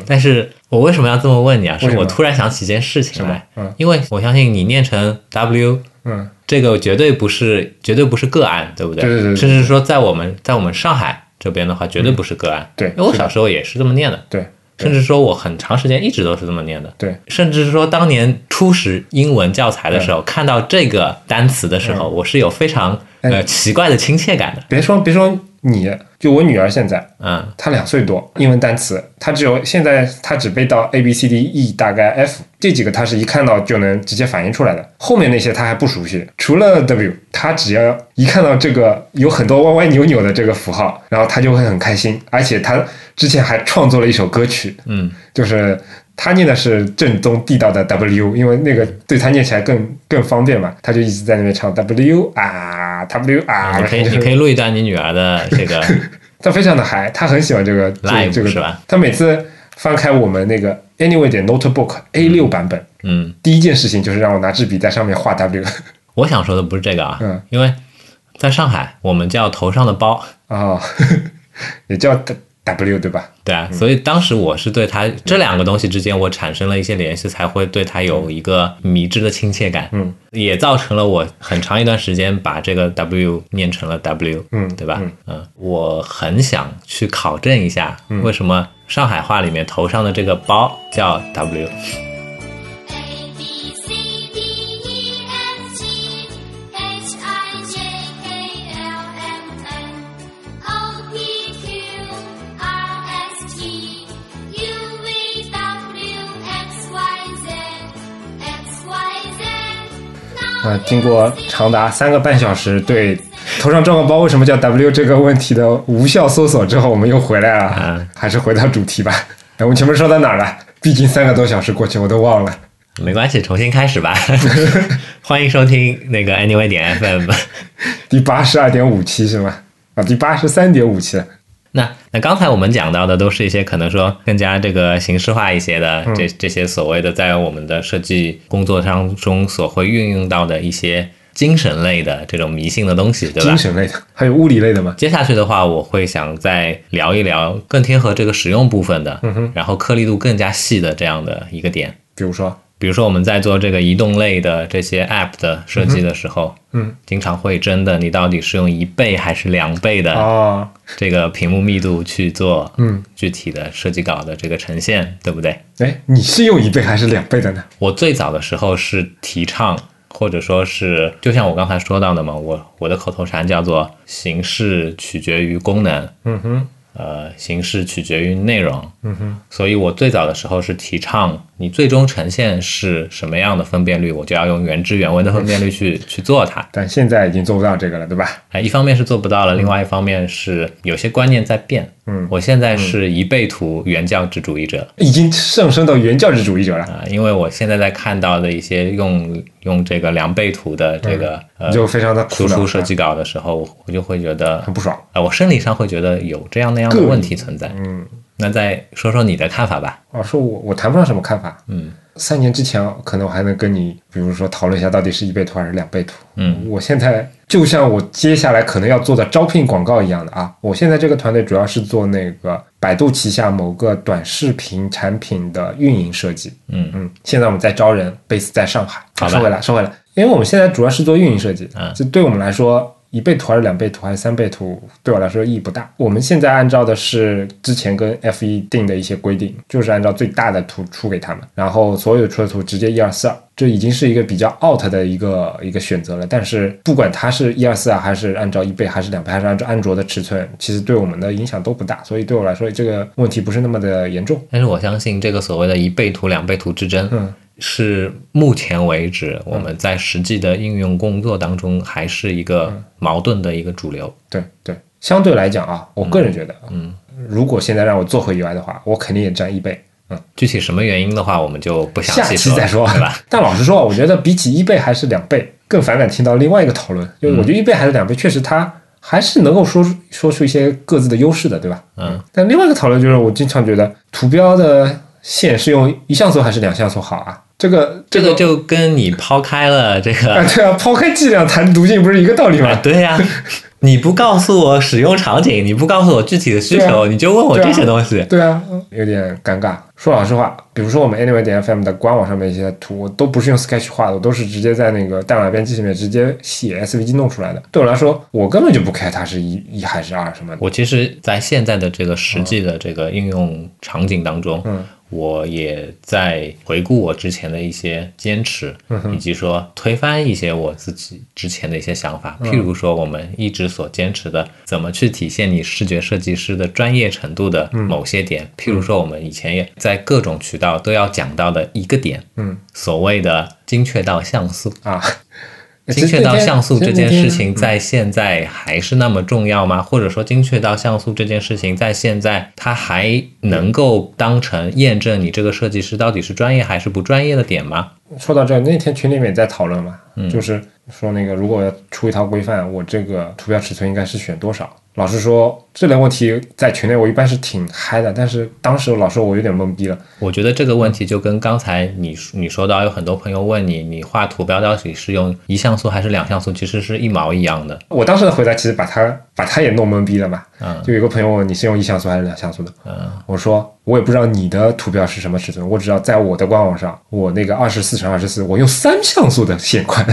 但是我为什么要这么问你啊？是我突然想起一件事情来，嗯，因为我相信你念成 W，嗯，这个绝对不是绝对不是个案，对不对？对对对。甚至说在我们在我们上海这边的话，绝对不是个案。对，因为我小时候也是这么念的。对，甚至说我很长时间一直都是这么念的。对，甚至是说当年初识英文教材的时候，看到这个单词的时候，我是有非常呃奇怪的亲切感的。别说别说。你就我女儿现在，嗯，她两岁多，英文单词她只有现在她只背到 A B C D E 大概 F 这几个，她是一看到就能直接反应出来的。后面那些她还不熟悉，除了 W，她只要一看到这个有很多歪歪扭扭的这个符号，然后她就会很开心。而且她之前还创作了一首歌曲，嗯，就是。他念的是正宗地道的 W，因为那个对他念起来更更方便嘛，他就一直在那边唱 W 啊 W 啊。你可以你可以 <laughs> 录一段你女儿的这个，<laughs> 他非常的嗨，他很喜欢这个这个是吧？他每次翻开我们那个 Anyway 点 Notebook A 六版本，嗯，第一件事情就是让我拿支笔在上面画 W。<laughs> 我想说的不是这个啊，嗯，因为在上海我们叫头上的包啊，也叫。W 对吧？对啊，所以当时我是对他这两个东西之间，我产生了一些联系，才会对他有一个迷之的亲切感。嗯，也造成了我很长一段时间把这个 W 念成了 W。嗯，对吧？嗯，我很想去考证一下，为什么上海话里面头上的这个包叫 W。啊，经过长达三个半小时对头上装个包为什么叫 W 这个问题的无效搜索之后，我们又回来了。还是回到主题吧。哎，我们前面说到哪儿了？毕竟三个多小时过去，我都忘了。没关系，重新开始吧。<laughs> 欢迎收听那个 Anyway 点 FM，<laughs> 第八十二点五期是吗？啊，第八十三点五期。那那刚才我们讲到的都是一些可能说更加这个形式化一些的这这些所谓的在我们的设计工作当中所会运用到的一些精神类的这种迷信的东西，对吧？精神类的还有物理类的吗？接下去的话，我会想再聊一聊更贴合这个实用部分的，嗯哼，然后颗粒度更加细的这样的一个点，比如说。比如说我们在做这个移动类的这些 App 的设计的时候，嗯，经常会真的你到底是用一倍还是两倍的哦。这个屏幕密度去做嗯。具体的设计稿的这个呈现，对不对？哎，你是用一倍还是两倍的呢？我最早的时候是提倡，或者说是就像我刚才说到的嘛，我我的口头禅叫做形式取决于功能，嗯哼，呃，形式取决于内容。嗯哼，所以我最早的时候是提倡，你最终呈现是什么样的分辨率，我就要用原汁原味的分辨率去去做它。但现在已经做不到这个了，对吧？哎，一方面是做不到了，另外一方面是有些观念在变。嗯，我现在是一倍图原教旨主义者，已经上升到原教旨主义者了啊！因为我现在在看到的一些用用这个两倍图的这个呃，就非常的输出设计稿的时候，我就会觉得很不爽啊！我生理上会觉得有这样那样的问题存在。嗯，那再说说你的看法吧。啊，说我我谈不上什么看法。嗯。三年之前，可能我还能跟你，比如说讨论一下到底是一倍图还是两倍图。嗯，我现在就像我接下来可能要做的招聘广告一样的啊，我现在这个团队主要是做那个百度旗下某个短视频产品的运营设计。嗯嗯，现在我们在招人，base 在上海。好，说回来，说回来，因为我们现在主要是做运营设计，嗯，这对我们来说。一倍图还是两倍图还是三倍图，对我来说意义不大。我们现在按照的是之前跟 F 一定的一些规定，就是按照最大的图出给他们，然后所有出的图直接一二四二，这已经是一个比较 out 的一个一个选择了。但是不管它是一二四二还是按照一倍还是两倍还是按照安卓的尺寸，其实对我们的影响都不大。所以对我来说这个问题不是那么的严重。但是我相信这个所谓的一倍图两倍图之争，嗯。是目前为止我们在实际的应用工作当中还是一个矛盾的一个主流。对对，相对来讲啊，我个人觉得，嗯，如果现在让我做回 UI 的话，我肯定也占一倍。嗯，具体什么原因的话，我们就不详细说，下期再说，对吧？<laughs> 但老实说，我觉得比起一倍还是两倍更反感听到另外一个讨论，因为我觉得一倍还是两倍，确实它还是能够说说出一些各自的优势的，对吧？嗯。但另外一个讨论就是，我经常觉得图标的线是用一像素还是两像素好啊？这个这个就跟你抛开了这个，对啊，抛开剂量谈毒性不是一个道理吗？对呀，你不告诉我使用场景，你不告诉我具体的需求，你就问我这些东西，对啊，有点尴尬。说老实话，比如说我们 Anyway 点 FM 的官网上面一些图，我都不是用 Sketch 画的，我都是直接在那个代码编辑里面直接写 SVG 弄出来的。对我来说，我根本就不 care 它是一一还是二什么的。我其实，在现在的这个实际的这个应用场景当中，嗯。我也在回顾我之前的一些坚持，以及说推翻一些我自己之前的一些想法。譬如说，我们一直所坚持的，怎么去体现你视觉设计师的专业程度的某些点。譬如说，我们以前也在各种渠道都要讲到的一个点，嗯，所谓的精确到像素啊。精确到像素这件事情在现在还是那么重要吗？或者说，精确到像素这件事情在现在它还能够当成验证你这个设计师到底是专业还是不专业的点吗？说到这，那天群里面在讨论嘛，就是说那个如果要出一套规范，我这个图标尺寸应该是选多少？老实说，这类问题在群内我一般是挺嗨的，但是当时老师我有点懵逼了。我觉得这个问题就跟刚才你你说到有很多朋友问你，你画图标到底是用一像素还是两像素，其实是一毛一样的。我当时的回答其实把他把他也弄懵逼了嘛。嗯，就有个朋友问你是用一像素还是两像素的？嗯，我说我也不知道你的图标是什么尺寸，我只要在我的官网上，我那个二十四乘二十四，我用三像素的线宽，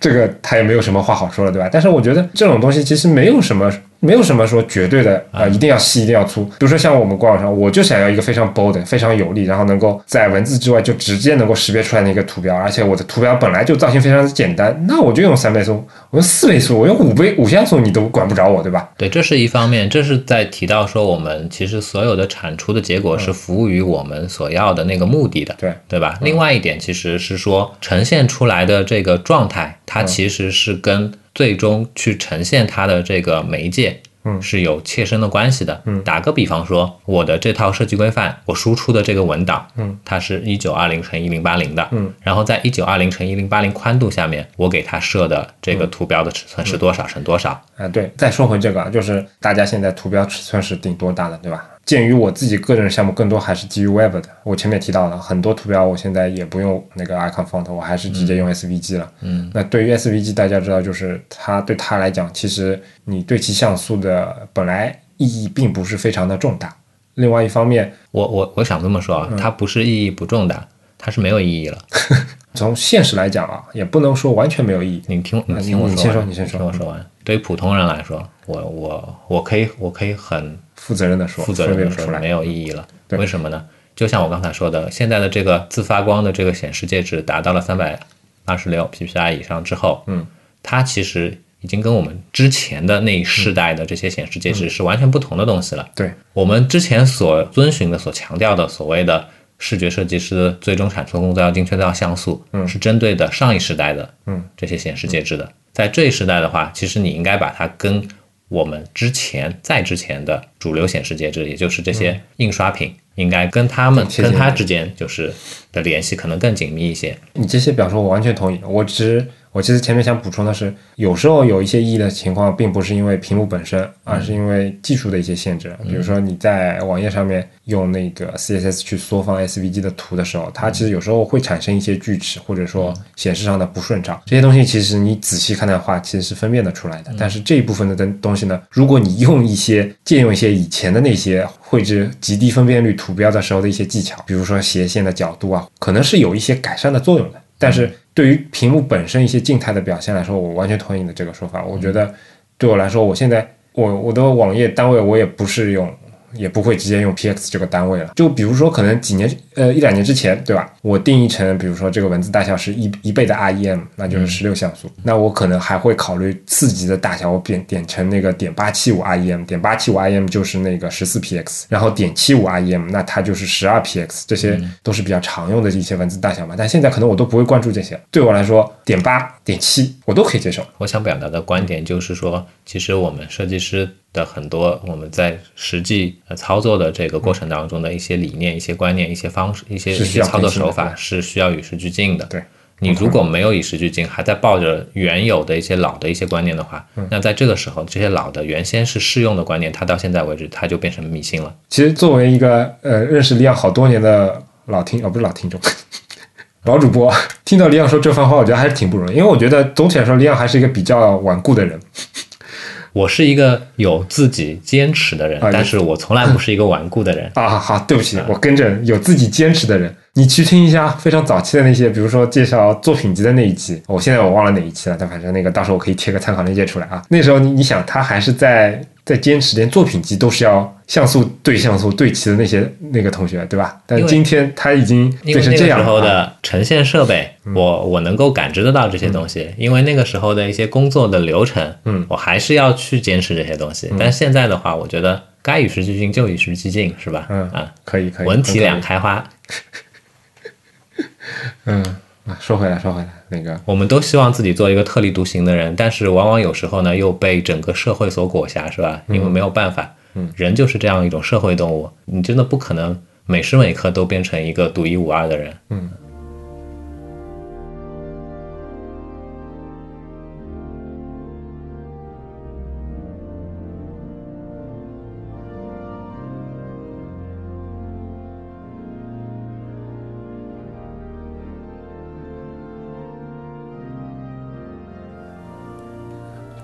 这个他也没有什么话好说了，对吧？但是我觉得这种东西其实没有什么。没有什么说绝对的啊，一定要细，一定要粗。比如说像我们官网上，我就想要一个非常 bold、非常有力，然后能够在文字之外就直接能够识别出来的一个图标。而且我的图标本来就造型非常的简单，那我就用三倍速，我用四倍速，我用五倍五像素，你都管不着我，对吧？对，这是一方面，这是在提到说我们其实所有的产出的结果是服务于我们所要的那个目的的，对对吧？另外一点其实是说呈现出来的这个状态，它其实是跟。最终去呈现它的这个媒介，嗯，是有切身的关系的。嗯，打个比方说，我的这套设计规范，我输出的这个文档，嗯，它是一九二零乘一零八零的，嗯，然后在一九二零乘一零八零宽度下面，我给它设的这个图标的尺寸是多少乘多少？啊，对。再说回这个，就是大家现在图标尺寸是定多大的，对吧？鉴于我自己个人项目更多还是基于 Web 的，我前面提到了很多图标，我现在也不用那个 icon font，我还是直接用 SVG 了。嗯，那对于 SVG，大家知道，就是它对它来讲，其实你对其像素的本来意义并不是非常的重大。另外一方面，我我我想这么说啊，它不是意义不重大，它是没有意义了。<laughs> 从现实来讲啊，也不能说完全没有意义。你听，你听我说，你先说，听我说完。对于普通人来说，我我我可以我可以很。负责任的说，负责任的说，没有意义了。为什么呢？就像我刚才说的，现在的这个自发光的这个显示介质达到了三百二十六 PPI 以上之后，嗯，它其实已经跟我们之前的那一世代的这些显示介质是完全不同的东西了。对我们之前所遵循的、所强调的所谓的视觉设计师最终产出工作要精确到像素，嗯是针对的上一时代的嗯这些显示介质的。在这一时代的话，其实你应该把它跟我们之前在之前的主流显示介质，也就是这些印刷品，应该跟他们跟它之间就是的联系可能更紧密一些。你这些表述我完全同意。我只是我其实前面想补充的是，有时候有一些异义的情况，并不是因为屏幕本身，而是因为技术的一些限制。比如说你在网页上面用那个 CSS 去缩放 SVG 的图的时候，它其实有时候会产生一些锯齿，或者说显示上的不顺畅。这些东西其实你仔细看的话，其实是分辨得出来的。但是这一部分的东东西呢，如果你用一些借用一些以前的那些绘制极低分辨率图标的时候的一些技巧，比如说斜线的角度啊，可能是有一些改善的作用的。但是对于屏幕本身一些静态的表现来说，我完全同意你的这个说法。我觉得对我来说，我现在我我的网页单位我也不是用，也不会直接用 px 这个单位了。就比如说，可能几年呃一两年之前，对吧？我定义成比如说这个文字大小是一一倍的 REM，那就是十六像素。那我可能还会考虑次级的大小，我点点成那个点八七五 REM，点八七五 REM 就是那个十四 px，然后点七五 REM 那它就是十二 px，这些都是比较常用的一些文字大小嘛。但现在可能我都不会关注这些，对我来说，点八、点七我都可以接受。我想表达的观点就是说，其实我们设计师的很多我们在实际呃操作的这个过程当中的一些理念、一些观念、一些方式、一些一些操作手法是需要与时俱进的。对，你如果没有与时俱进，还在抱着原有的一些老的一些观念的话，嗯那在这个时候，这些老的原先是适用的观念，它到现在为止，它就变成迷信了。其实作为一个呃认识李昂好多年的老听哦不是老听众，<laughs> 老主播，听到李昂说这番话，我觉得还是挺不容易，因为我觉得总体来说，李昂还是一个比较顽固的人。我是一个有自己坚持的人，啊但是我从来不是一个顽固的人。啊，好，对不起，我跟着有自己坚持的人，你去听一下非常早期的那些，比如说介绍作品集的那一期，我现在我忘了哪一期了，但反正那个到时候我可以贴个参考链接出来啊。那时候你你想，他还是在在坚持，连作品集都是要像素对像素对齐的那些那个同学，对吧？但今天他已经变成这样了啊。时候的呈现设备，我我能够感知得到这些东西，因为那个时候的一些工作的流程，嗯，我还是要去坚持这些东西。但现在的话，我觉得该与时俱进就与时俱进，是吧？嗯啊，可以可以，文体两开花，<laughs> 嗯啊，说回来说回来，那个我们都希望自己做一个特立独行的人，但是往往有时候呢，又被整个社会所裹挟，是吧？因为没有办法，嗯，人就是这样一种社会动物，你真的不可能每时每刻都变成一个独一无二的人。嗯。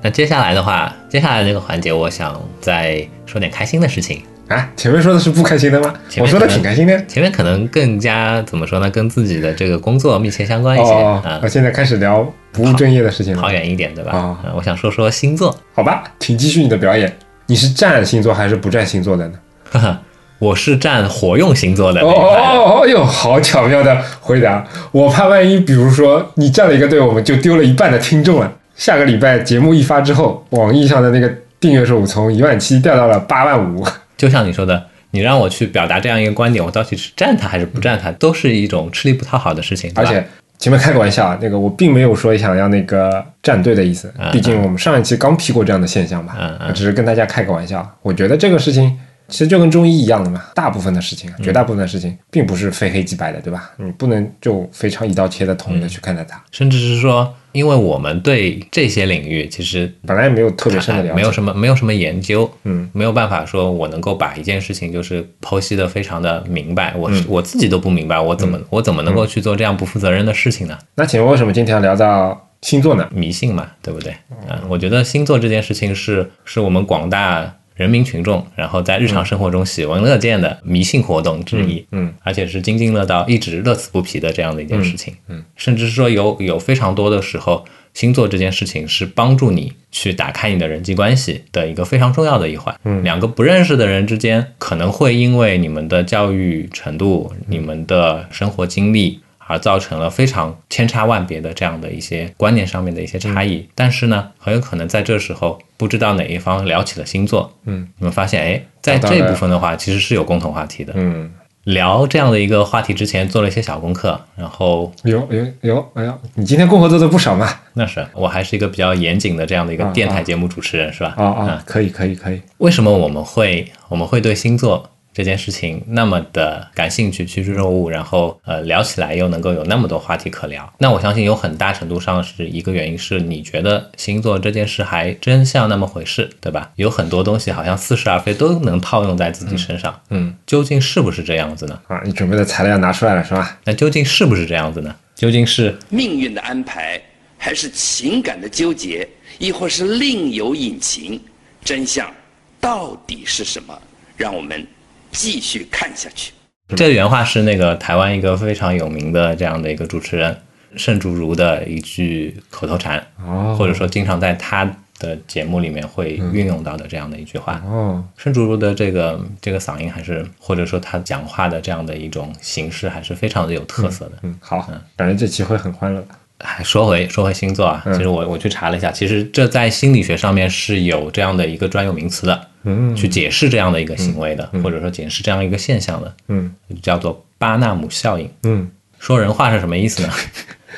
那接下来的话，接下来这个环节，我想再说点开心的事情。啊，前面说的是不开心的吗？我说的挺开心的。前面可能更加怎么说呢，跟自己的这个工作密切相关一些哦，啊我，现在开始聊不务正业的事情了。跑远一点，对吧？我想说说星座。好吧，请继续你的表演。你是占星座还是不占星座的呢？哈哈，我是占火用星座的哦。哦哦哟，好巧妙的回答！我怕万一，比如说你占了一个队，我们就丢了一半的听众了。下个礼拜节目一发之后，网易上的那个订阅数从一万七掉到了八万五。就像你说的，你让我去表达这样一个观点，我到底是站他还是不站他，都是一种吃力不讨好的事情，而且前面开个玩笑啊，那个我并没有说想要那个站队的意思嗯，毕竟我们上一期刚批过这样的现象嘛，嗯嗯我只是跟大家开个玩笑。我觉得这个事情其实就跟中医一样的嘛，大部分的事情啊，绝大部分的事情并不是非黑即白的，对吧？你不能就非常一刀切的统一的去看待它，甚至是说，因为我们对这些领域其实本来也没有特别深的了解，没有什么没有什么研究，嗯，没有办法说我能够把一件事情就是剖析的非常的明白，我我自己都不明白，我怎么、我怎么能够去做这样不负责任的事情呢？那请问为什么今天要聊到星座呢？迷信嘛，对不对？嗯，我觉得星座这件事情是是我们广大人民群众，然后在日常生活中喜闻乐见的迷信活动之一，嗯，而且是津津乐道、一直乐此不疲的这样的一件事情，嗯嗯甚至是说有有非常多的时候，星座这件事情是帮助你去打开你的人际关系的一个非常重要的一环。嗯两个不认识的人之间可能会因为你们的教育程度、你们的生活经历。而造成了非常千差万别的这样的一些观念上面的一些差异。但是呢，很有可能在这时候，不知道哪一方聊起了星座，嗯，你们发现，哎，在这部分的话，其实是有共同话题的。嗯，聊这样的一个话题之前做了一些小功课，然后有有有，哎呀，你今天功课做的不少嘛？那是我还是一个比较严谨的这样的一个电台节目主持人，是吧？啊啊，可以可以可以。为什么我们会我们会对星座？这件事情那么的感兴趣，趋之若鹜，然后呃聊起来又能够有那么多话题可聊，那我相信有很大程度上是一个原因，是你觉得星座这件事还真像那么回事，对吧？有很多东西好像似是而非，都能套用在自己身上。嗯，究竟是不是这样子呢？啊，你准备的材料拿出来了是吧？那究竟是不是这样子呢？究竟是命运的安排，还是情感的纠结，亦或是另有隐情？真相到底是什么？让我们。继续看下去。这原话是那个台湾一个非常有名的这样的一个主持人盛竹如的一句口头禅，哦，或者说经常在他的节目里面会运用到的这样的一句话。哦，盛竹如的这个这个嗓音还是，或者说他讲话的这样的一种形式，还是非常的有特色的。嗯，好，感觉这期会很欢乐。还说回说回星座啊，其实我我去查了一下，其实这在心理学上面是有这样的一个专有名词的。嗯，去解释这样的一个行为的，或者说解释这样一个现象的，嗯，叫做巴纳姆效应。嗯，说人话是什么意思呢？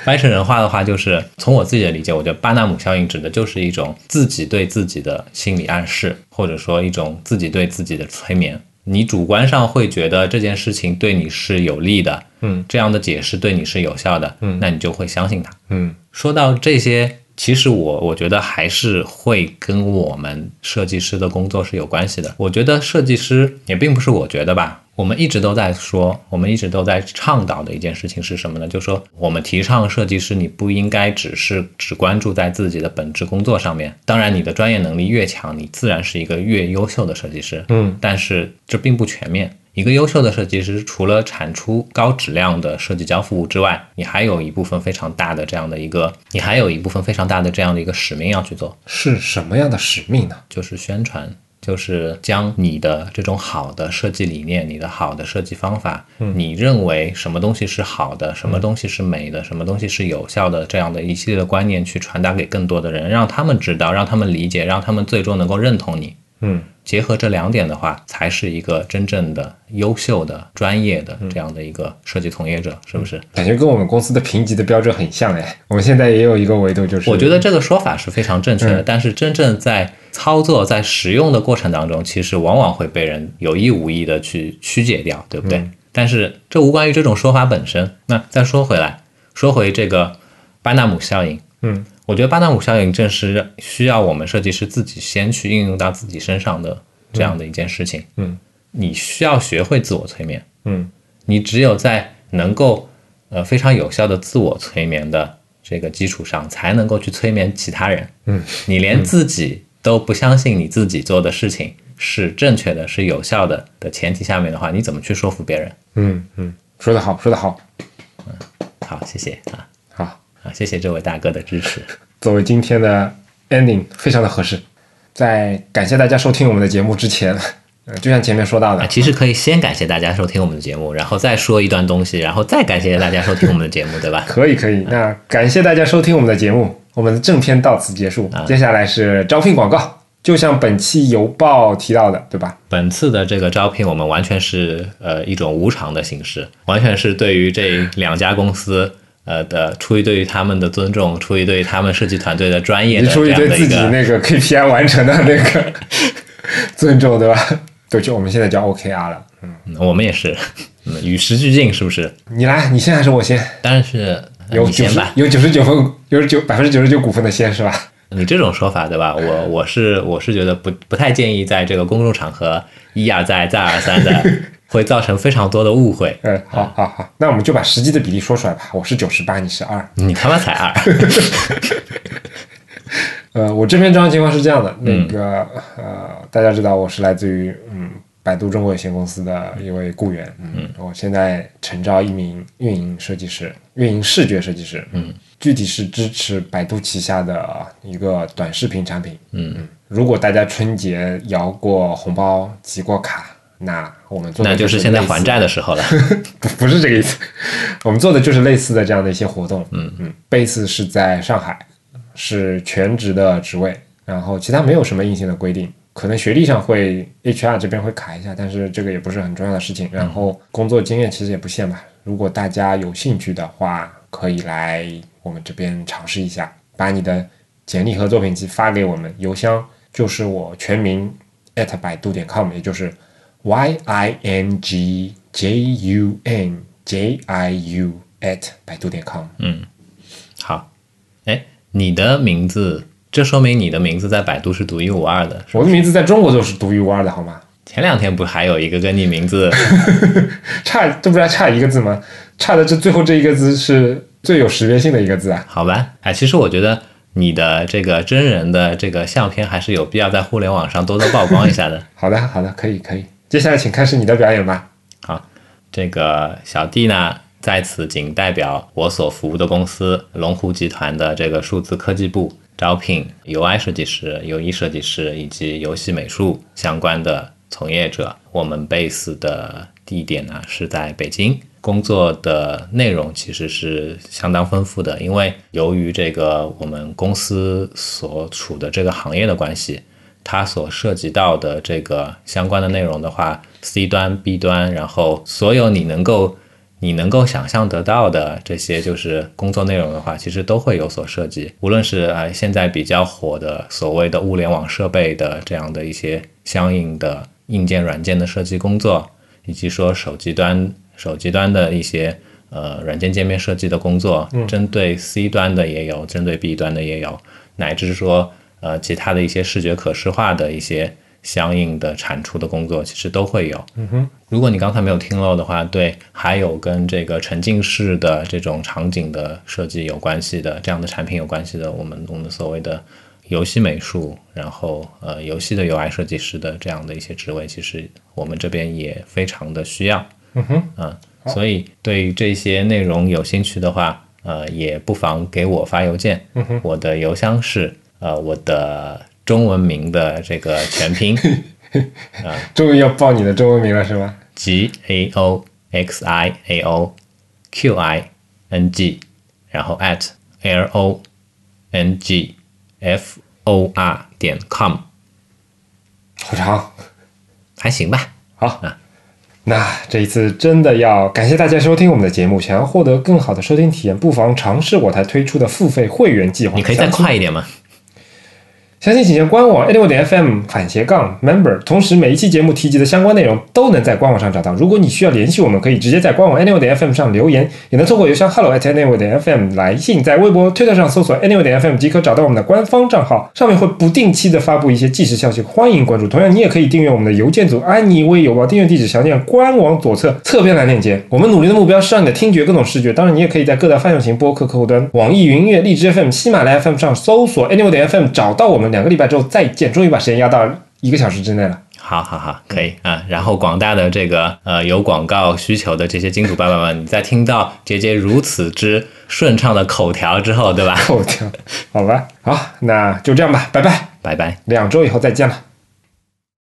翻译成人话的话，就是从我自己的理解，我觉得巴纳姆效应指的就是一种自己对自己的心理暗示，或者说一种自己对自己的催眠。你主观上会觉得这件事情对你是有利的，嗯，这样的解释对你是有效的，嗯，那你就会相信它。嗯，说到这些。其实我我觉得还是会跟我们设计师的工作是有关系的。我觉得设计师也并不是我觉得吧，我们一直都在说，我们一直都在倡导的一件事情是什么呢？就是说我们提倡设计师你不应该只是只关注在自己的本职工作上面。当然，你的专业能力越强，你自然是一个越优秀的设计师。嗯，但是这并不全面。一个优秀的设计师，除了产出高质量的设计交付物之外，你还有一部分非常大的这样的一个，你还有一部分非常大的这样的一个使命要去做。是什么样的使命呢？就是宣传，就是将你的这种好的设计理念、你的好的设计方法，你认为什么东西是好的，什么东西是美的，什么东西是有效的，这样的一系列的观念去传达给更多的人，让他们知道，让他们理解，让他们最终能够认同你。嗯。结合这两点的话，才是一个真正的优秀的、专业的这样的一个设计从业者，是不是？感觉跟我们公司的评级的标准很像哎。我们现在也有一个维度，就是我觉得这个说法是非常正确的，但是真正在操作、在使用的过程当中，其实往往会被人有意无意的去曲解掉，对不对？但是这无关于这种说法本身。那再说回来，说回这个巴纳姆效应，嗯。我觉得巴纳姆效应正是需要我们设计师自己先去应用到自己身上的这样的一件事情。嗯，你需要学会自我催眠。嗯，你只有在能够呃非常有效的自我催眠的这个基础上，才能够去催眠其他人。嗯，你连自己都不相信你自己做的事情是正确的、是有效的的前提下面的话，你怎么去说服别人？嗯嗯，说得好，说得好。嗯，好，谢谢啊。谢谢这位大哥的支持。<laughs> 作为今天的 ending，非常的合适。在感谢大家收听我们的节目之前，呃就像前面说到的，其实可以先感谢大家收听我们的节目，然后再说一段东西，然后再感谢大家收听我们的节目，对吧？<laughs> 可以，可以。那感谢大家收听我们的节目，我们的正片到此结束。接下来是招聘广告，就像本期邮报提到的，对吧？本次的这个招聘，我们完全是呃一种无偿的形式，完全是对于这两家公司。呃的，出于对于他们的尊重，出于对于他们设计团队的专业，出于对自己那个 <laughs> KPI 完成的那个 <laughs> 尊重，对吧？对，就我们现在叫 OKR 了，嗯，我们也是，与时俱进，是不是？你来，你先还是我先？当然是有九十有九十九分，有九百分之九十九股份的先是吧？你这种说法，对吧？我我是我是觉得不不太建议在这个公众场合一而再再而三的。<laughs> 会造成非常多的误会。嗯，好，好，好，那我们就把实际的比例说出来吧。我是九十八，你是二，你他妈才二。<laughs> 呃，我这篇章情况是这样的，那个呃，大家知道我是来自于嗯百度中国有限公司的一位雇员，嗯，我现在诚招一名运营设计师，运营视觉设计师，嗯，具体是支持百度旗下的一个短视频产品，嗯嗯，如果大家春节摇过红包、集过卡。那我们做的那就是现在还债的，的时候了。<laughs> 不不是这个意思。我们做的就是类似的这样的一些活动。嗯嗯，base 是在上海，是全职的职位，然后其他没有什么硬性的规定。可能学历上会 HR 这边会卡一下，但是这个也不是很重要的事情。然后工作经验其实也不限吧。如果大家有兴趣的话，可以来我们这边尝试一下，把你的简历和作品集发给我们，邮箱就是我全名 at 百度点 com，也就是 y i n g j u n j i u at 百度点 com。嗯好，哎，你的名字，这说明你的名字在百度是独一无二的。我的名字在中国就是独一无二的，好吗？前两天不还有一个跟你名字 <laughs> 差这不是还差一个字吗？差的这最后这一个字是最有识别性的一个字啊。好吧？哎，其实我觉得你的这个真人的这个相片还是有必要在互联网上多多曝光一下的。<laughs> 好的，好的，可以，可以。接下来请开始你的表演吧。好，这个小弟呢，在此仅代表我所服务的公司龙湖集团的这个数字科技部招聘 UI 设计师、UI 设计师以及游戏美术相关的从业者。我们 base 的地点呢是在北京，工作的内容其实是相当丰富的，因为由于这个我们公司所处的这个行业的关系，它所涉及到的这个相关的内容的话，C 端、B 端，然后所有你能够你能够想象得到的这些就是工作内容的话，其实都会有所涉及。无论是呃现在比较火的所谓的物联网设备的这样的一些相应的硬件、软件的设计工作，以及说手机端手机端的一些呃软件界面设计的工作，针对 C 端的也有，针对 B 端的也有，乃至说呃其他的一些视觉可视化的一些相应的产出的工作，其实都会有。嗯哼，如果你刚才没有听漏的话，对，还有跟这个沉浸式的这种场景的设计有关系的这样的产品有关系的，我们我们所谓的游戏美术，然后呃游戏的 UI 设计师的这样的一些职位，其实我们这边也非常的需要。嗯哼，嗯，所以对于这些内容有兴趣的话，呃，也不妨给我发邮件。嗯我的邮箱是呃我的中文名的这个全拼 <laughs> 啊终于要报你的中文名了，是吗？G A O X I A O Q I N G，然后 at L O N G F O R 点 com，好长。还行吧。好，那这一次真的要感谢大家收听我们的节目。想要获得更好的收听体验，不妨尝试我台推出的付费会员计划。你可以再快一点吗？详情请见官网 anyway 点 FM 反斜杠 member。同时，每一期节目提及的相关内容都能在官网上找到。如果你需要联系我们，可以直接在官网 anyway 点 FM 上留言，也能通过邮箱 hello at anyway 点 FM 来信。在微博、推特上搜索 anyway 点 FM 即可找到我们的官方账号，上面会不定期的发布一些即时消息，欢迎关注。同样，你也可以订阅我们的邮件组安妮微邮报，订阅地址详见官网左侧侧边栏链接。我们努力的目标是让你的听觉更懂视觉。当然，你也可以在各大泛用型播客客户端、网易云音乐、荔枝 FM、喜马拉雅 FM 上搜索 anyway 点 FM 找到我们。两个礼拜之后再见，终于把时间压到一个小时之内了。好好好，可以啊。然后广大的这个呃有广告需求的这些金主爸爸们，你在听到杰杰如此之顺畅的口条之后，对吧？口条，好吧，好，那就这样吧，拜拜，拜拜。两周以后再见了。